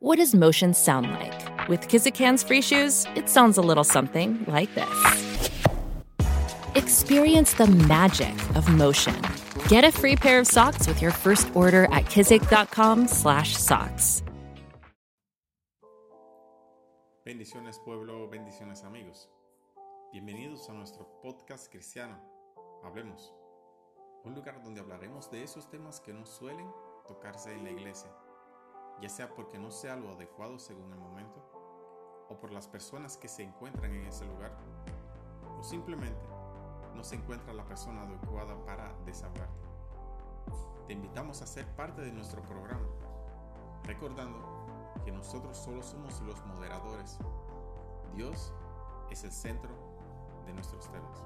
What does motion sound like? With Kizik hands-free shoes, it sounds a little something like this. Experience the magic of motion. Get a free pair of socks with your first order at kizik.com/socks. Bendiciones pueblo, bendiciones amigos. Bienvenidos a nuestro podcast cristiano. Hablemos. Un lugar donde hablaremos de esos temas que no suelen tocarse en la iglesia ya sea porque no sea lo adecuado según el momento, o por las personas que se encuentran en ese lugar, o simplemente no se encuentra la persona adecuada para desahogarte. Te invitamos a ser parte de nuestro programa, recordando que nosotros solo somos los moderadores. Dios es el centro de nuestros temas.